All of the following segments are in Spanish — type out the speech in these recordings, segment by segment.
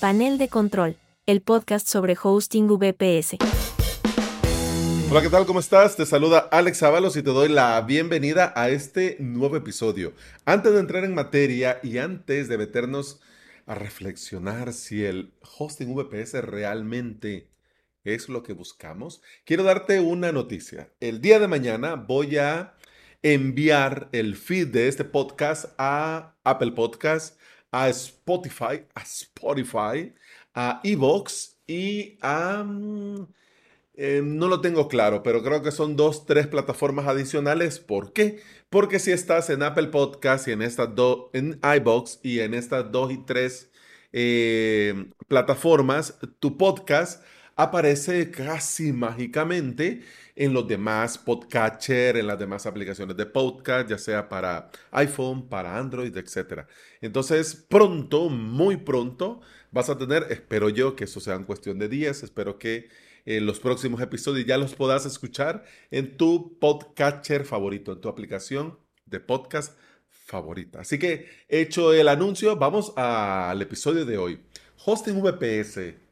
Panel de Control, el podcast sobre hosting VPS. Hola, ¿qué tal? ¿Cómo estás? Te saluda Alex Ábalos y te doy la bienvenida a este nuevo episodio. Antes de entrar en materia y antes de meternos a reflexionar si el hosting VPS realmente es lo que buscamos, quiero darte una noticia. El día de mañana voy a enviar el feed de este podcast a Apple Podcast, a Spotify, a Spotify, a Evox y a... Mm, eh, no lo tengo claro, pero creo que son dos, tres plataformas adicionales. ¿Por qué? Porque si estás en Apple Podcast y en estas dos, en iBox y en estas dos y tres eh, plataformas, tu podcast aparece casi mágicamente en los demás podcatcher, en las demás aplicaciones de podcast, ya sea para iPhone, para Android, etc. Entonces, pronto, muy pronto, vas a tener, espero yo que eso sea en cuestión de días, espero que en los próximos episodios ya los puedas escuchar en tu podcatcher favorito, en tu aplicación de podcast favorita. Así que hecho el anuncio, vamos al episodio de hoy. Hosting VPS.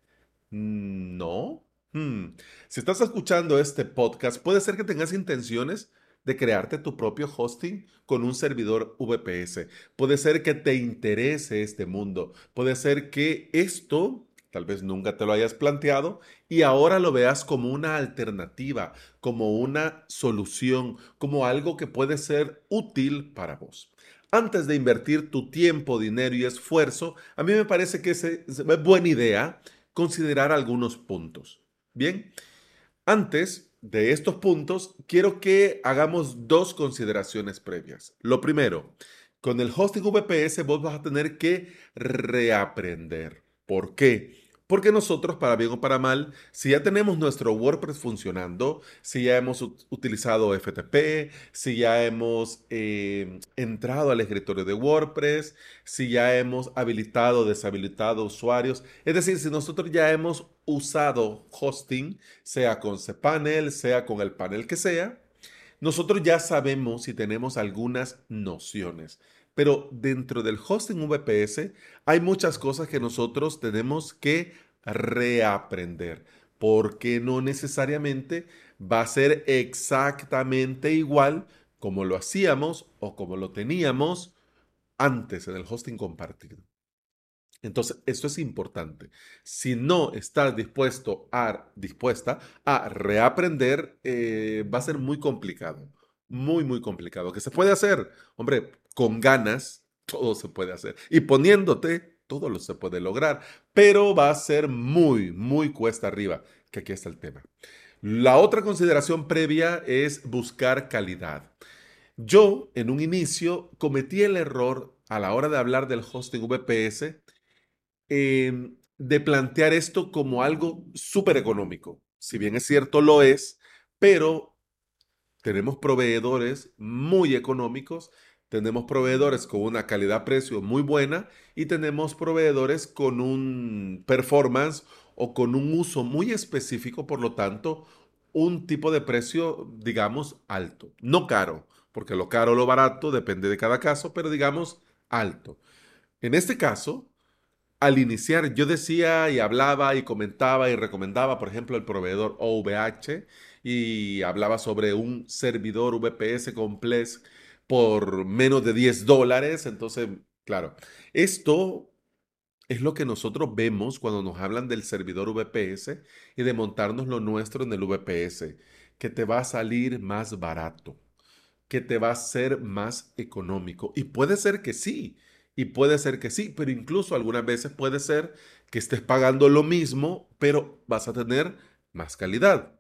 No. Hmm. Si estás escuchando este podcast, puede ser que tengas intenciones de crearte tu propio hosting con un servidor VPS. Puede ser que te interese este mundo. Puede ser que esto tal vez nunca te lo hayas planteado y ahora lo veas como una alternativa, como una solución, como algo que puede ser útil para vos. Antes de invertir tu tiempo, dinero y esfuerzo, a mí me parece que es buena idea considerar algunos puntos. Bien, antes de estos puntos, quiero que hagamos dos consideraciones previas. Lo primero, con el hosting VPS vos vas a tener que reaprender. ¿Por qué? Porque nosotros, para bien o para mal, si ya tenemos nuestro WordPress funcionando, si ya hemos utilizado FTP, si ya hemos eh, entrado al escritorio de WordPress, si ya hemos habilitado o deshabilitado usuarios, es decir, si nosotros ya hemos usado hosting, sea con cPanel, sea con el panel que sea, nosotros ya sabemos y tenemos algunas nociones. Pero dentro del hosting VPS hay muchas cosas que nosotros tenemos que reaprender, porque no necesariamente va a ser exactamente igual como lo hacíamos o como lo teníamos antes en el hosting compartido. Entonces, esto es importante. Si no estás dispuesto a, dispuesta a reaprender, eh, va a ser muy complicado. Muy, muy complicado. ¿Qué se puede hacer? Hombre, con ganas, todo se puede hacer. Y poniéndote, todo lo se puede lograr. Pero va a ser muy, muy cuesta arriba, que aquí está el tema. La otra consideración previa es buscar calidad. Yo, en un inicio, cometí el error a la hora de hablar del hosting VPS em, de plantear esto como algo súper económico. Si bien es cierto, lo es, pero tenemos proveedores muy económicos tenemos proveedores con una calidad-precio muy buena y tenemos proveedores con un performance o con un uso muy específico, por lo tanto, un tipo de precio, digamos, alto. No caro, porque lo caro o lo barato depende de cada caso, pero digamos alto. En este caso, al iniciar, yo decía y hablaba y comentaba y recomendaba, por ejemplo, el proveedor OVH y hablaba sobre un servidor VPS complex por menos de 10 dólares. Entonces, claro, esto es lo que nosotros vemos cuando nos hablan del servidor VPS y de montarnos lo nuestro en el VPS, que te va a salir más barato, que te va a ser más económico. Y puede ser que sí, y puede ser que sí, pero incluso algunas veces puede ser que estés pagando lo mismo, pero vas a tener más calidad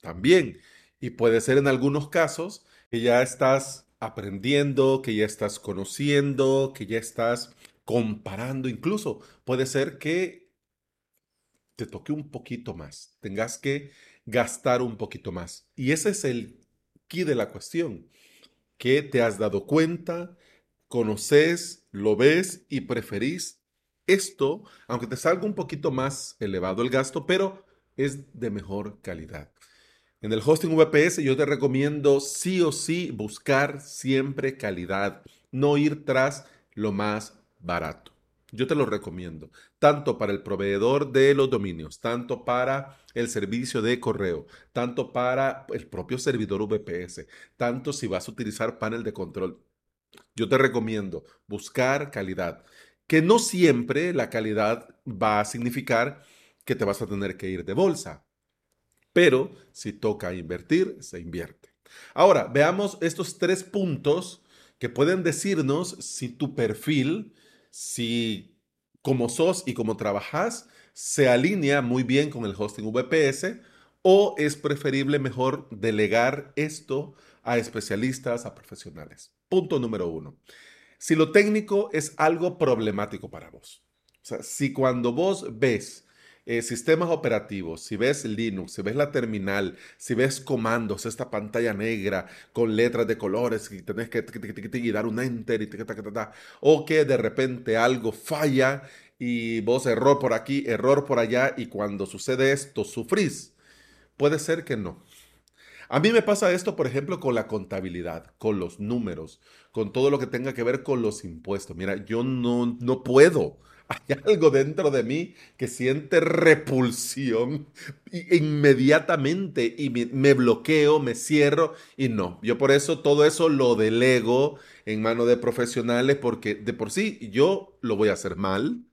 también. Y puede ser en algunos casos que ya estás aprendiendo, que ya estás conociendo, que ya estás comparando. Incluso puede ser que te toque un poquito más, tengas que gastar un poquito más. Y ese es el key de la cuestión, que te has dado cuenta, conoces, lo ves y preferís esto, aunque te salga un poquito más elevado el gasto, pero es de mejor calidad. En el hosting VPS yo te recomiendo sí o sí buscar siempre calidad, no ir tras lo más barato. Yo te lo recomiendo, tanto para el proveedor de los dominios, tanto para el servicio de correo, tanto para el propio servidor VPS, tanto si vas a utilizar panel de control. Yo te recomiendo buscar calidad, que no siempre la calidad va a significar que te vas a tener que ir de bolsa, pero si toca invertir, se invierte. Ahora, veamos estos tres puntos que pueden decirnos si tu perfil si como sos y como trabajas se alinea muy bien con el hosting VPS o es preferible mejor delegar esto a especialistas, a profesionales. Punto número uno. Si lo técnico es algo problemático para vos. O sea, si cuando vos ves eh, sistemas operativos, si ves Linux, si ves la terminal, si ves comandos, esta pantalla negra con letras de colores y tenés que dar un enter y o que de repente algo falla y vos error por aquí, error por allá y cuando sucede esto sufrís, puede ser que no. A mí me pasa esto, por ejemplo, con la contabilidad, con los números, con todo lo que tenga que ver con los impuestos. Mira, yo no, no puedo. Hay algo dentro de mí que siente repulsión inmediatamente y me, bloqueo, me cierro y no. Yo por eso todo eso lo delego en manos de profesionales porque de por sí yo lo voy a hacer mal.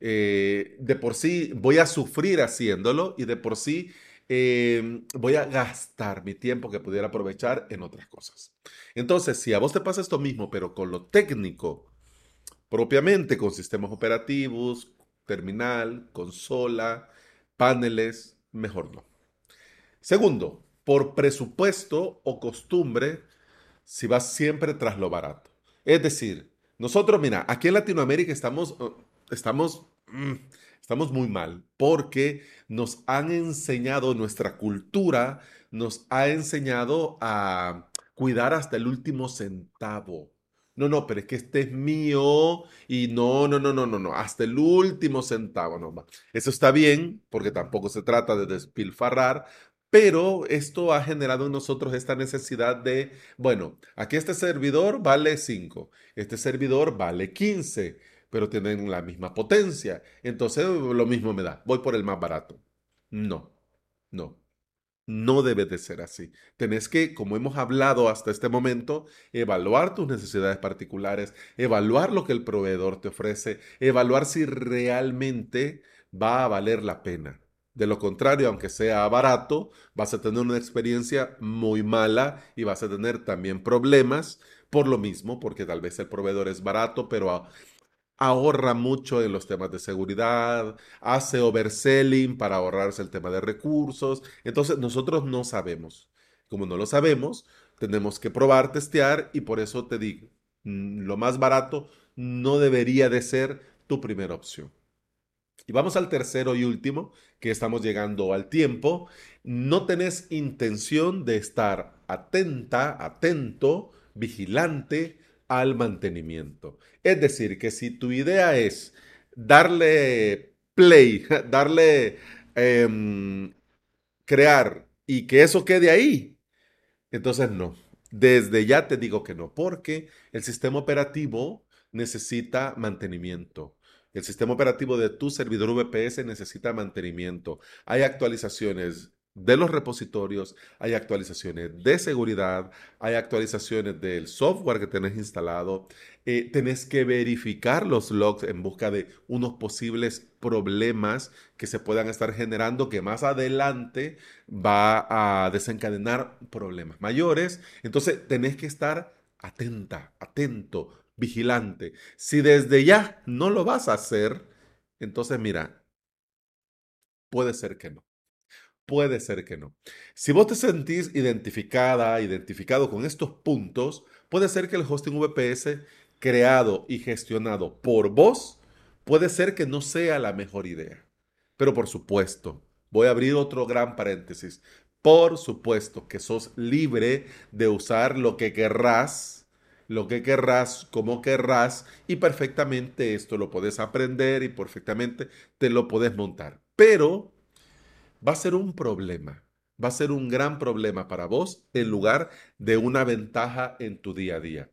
Eh, de por sí voy a sufrir haciéndolo y de por sí Em, voy a gastar mi tiempo que pudiera aprovechar en otras cosas. Entonces, si a vos te pasa esto mismo, pero con lo técnico, propiamente con sistemas operativos, terminal, consola, paneles, mejor no. Segundo, por presupuesto o costumbre, si vas siempre tras lo barato. Es decir, nosotros, mira, aquí en Latinoamérica estamos, uh, estamos mm, Estamos muy mal porque nos han enseñado, nuestra cultura nos ha enseñado a cuidar hasta el último centavo. No, no, pero es que este es mío y no, no, no, no, no, no, hasta el último centavo, no. Eso está bien porque tampoco se trata de despilfarrar, pero esto ha generado en nosotros esta necesidad de, bueno, aquí este servidor vale 5, este servidor vale 15 pero tienen la misma potencia. Entonces lo mismo me da. Voy por el más barato. No, no. No debe de ser así. Tenés que, como hemos hablado hasta este momento, evaluar tus necesidades particulares, evaluar lo que el proveedor te ofrece, evaluar si realmente va a valer la pena. De lo contrario, aunque sea barato, vas a tener una experiencia muy mala y vas a tener también problemas por lo mismo, porque tal vez el proveedor es barato, pero ahorra mucho en los temas de seguridad, hace overselling para ahorrarse el tema de recursos. Entonces nosotros no sabemos. Como no lo sabemos, tenemos que probar, testear y por eso te digo, mm, lo más barato no debería de ser tu primera opción. Y vamos al tercero y último, que estamos llegando al tiempo. No tenés intención de estar atenta, atento, vigilante al mantenimiento. Es decir, que si tu idea es darle play, darle em, crear y que eso quede ahí, entonces no. Desde ya te digo que no, porque el sistema operativo necesita mantenimiento. El sistema operativo de tu servidor VPS necesita mantenimiento. Hay actualizaciones de los repositorios, hay actualizaciones de seguridad, hay actualizaciones del software que tenés instalado, eh, tenés que verificar los logs en busca de unos posibles problemas que se puedan estar generando que más adelante va a desencadenar problemas mayores. Entonces tenés que estar atenta, atento, vigilante. Si desde ya no lo vas a hacer, entonces mira, puede ser que no. Puede ser que no. Si vos te sentís identificada, identificado con estos puntos, puede ser que el hosting VPS creado y gestionado por vos, puede ser que no sea la mejor idea. Pero por supuesto, voy a abrir otro gran paréntesis. Por supuesto que sos libre de usar lo que querrás, lo que querrás, como querrás, y perfectamente esto lo puedes aprender y perfectamente te lo puedes montar. Pero va a ser un problema, va a ser un gran problema para vos en lugar de una ventaja en tu día a día.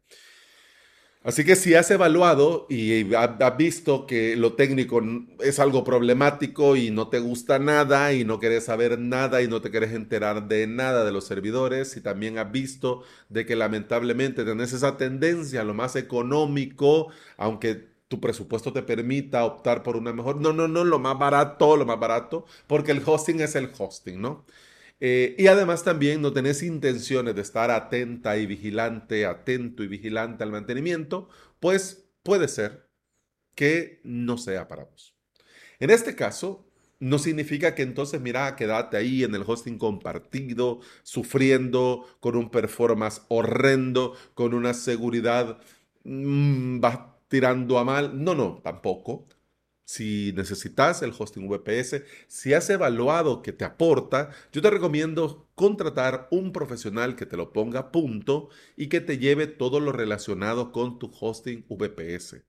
Así que si has evaluado y has visto que lo técnico es algo problemático y no te gusta nada y no quieres saber nada y no te quieres enterar de nada de los servidores y también has visto de que lamentablemente tenés esa tendencia a lo más económico, aunque tu presupuesto te permita optar por una mejor, no, no, no, lo más barato, lo más barato, porque el hosting es el hosting, ¿no? Eh, y además también no tenés intenciones de estar atenta y vigilante, atento y vigilante al mantenimiento, pues puede ser que no sea para vos. En este caso, no significa que entonces, mira, quédate ahí en el hosting compartido, sufriendo con un performance horrendo, con una seguridad mm, tirando a mal. No, no, tampoco si necesitas el hosting VPS, si has evaluado que te aporta, yo te recomiendo contratar un profesional que te lo ponga a punto y que te lleve todo lo relacionado con tu hosting VPS,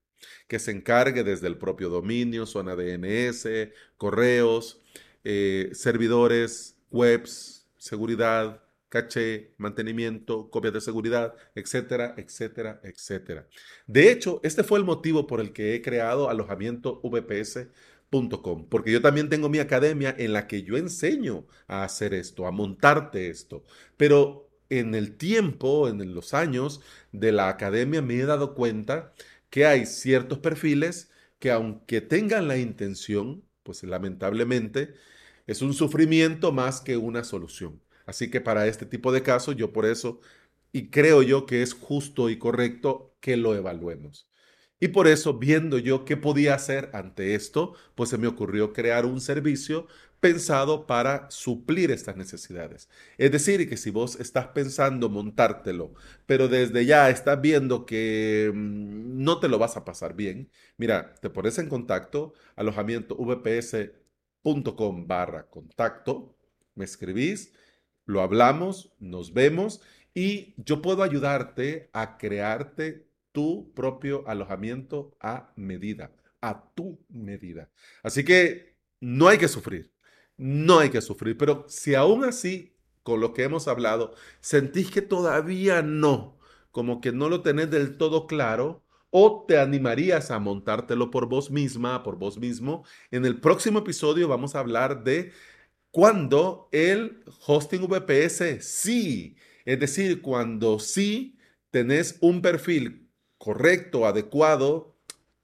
que se encargue desde el propio dominio, zona DNS, correos, eh, servidores, webs, seguridad, caché, mantenimiento, copias de seguridad, etcétera, etcétera, etcétera. De hecho, este fue el motivo por el que he creado alojamiento vps.com, porque yo también tengo mi academia en la que yo enseño a hacer esto, a montarte esto, pero en el tiempo, en los años de la academia me he dado cuenta que hay ciertos perfiles que aunque tengan la intención, pues lamentablemente es un sufrimiento más que una solución. Así que para este tipo de casos, yo por eso, y creo yo que es justo y correcto que lo evaluemos. Y por eso, viendo yo qué podía hacer ante esto, pues se me ocurrió crear un servicio pensado para suplir estas necesidades. Es decir, que si vos estás pensando montártelo, pero desde ya estás viendo que mm, no te lo vas a pasar bien, mira, te pones en contacto, alojamiento vps.com barra contacto, me escribís lo hablamos, nos vemos y yo puedo ayudarte a crearte tu propio alojamiento a medida, a tu medida. Así que no hay que sufrir, no hay que sufrir, pero si aún así, con lo que hemos hablado, sentís que todavía no, como que no lo tenés del todo claro, o te animarías a montártelo por vos misma, por vos mismo, en el próximo episodio vamos a hablar de cuando el hosting VPS sí, es decir, cuando sí tenés un perfil correcto, adecuado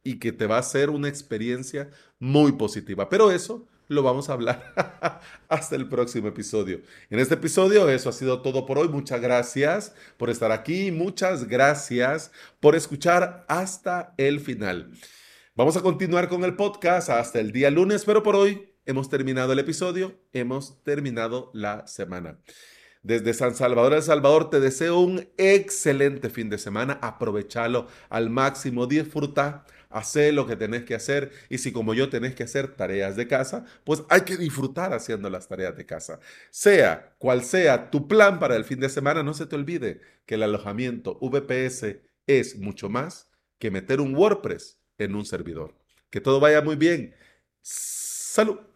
y que te va a ser una experiencia muy positiva. Pero eso lo vamos a hablar hasta el próximo episodio. En este episodio eso ha sido todo por hoy. Muchas gracias por estar aquí. Muchas gracias por escuchar hasta el final. Vamos a continuar con el podcast hasta el día lunes, pero por hoy hemos terminado el episodio, hemos terminado la semana. Desde San Salvador, El Salvador, te deseo un excelente fin de semana. Aprovechalo al máximo, disfruta, hacer lo que tenés que hacer. Y si como yo tenés que hacer tareas de casa, pues hay que disfrutar haciendo las tareas de casa. Sea cual sea tu plan para el fin de semana, no se te olvide que el alojamiento VPS es mucho más que meter un WordPress en un servidor. Que todo vaya muy bien. Salud.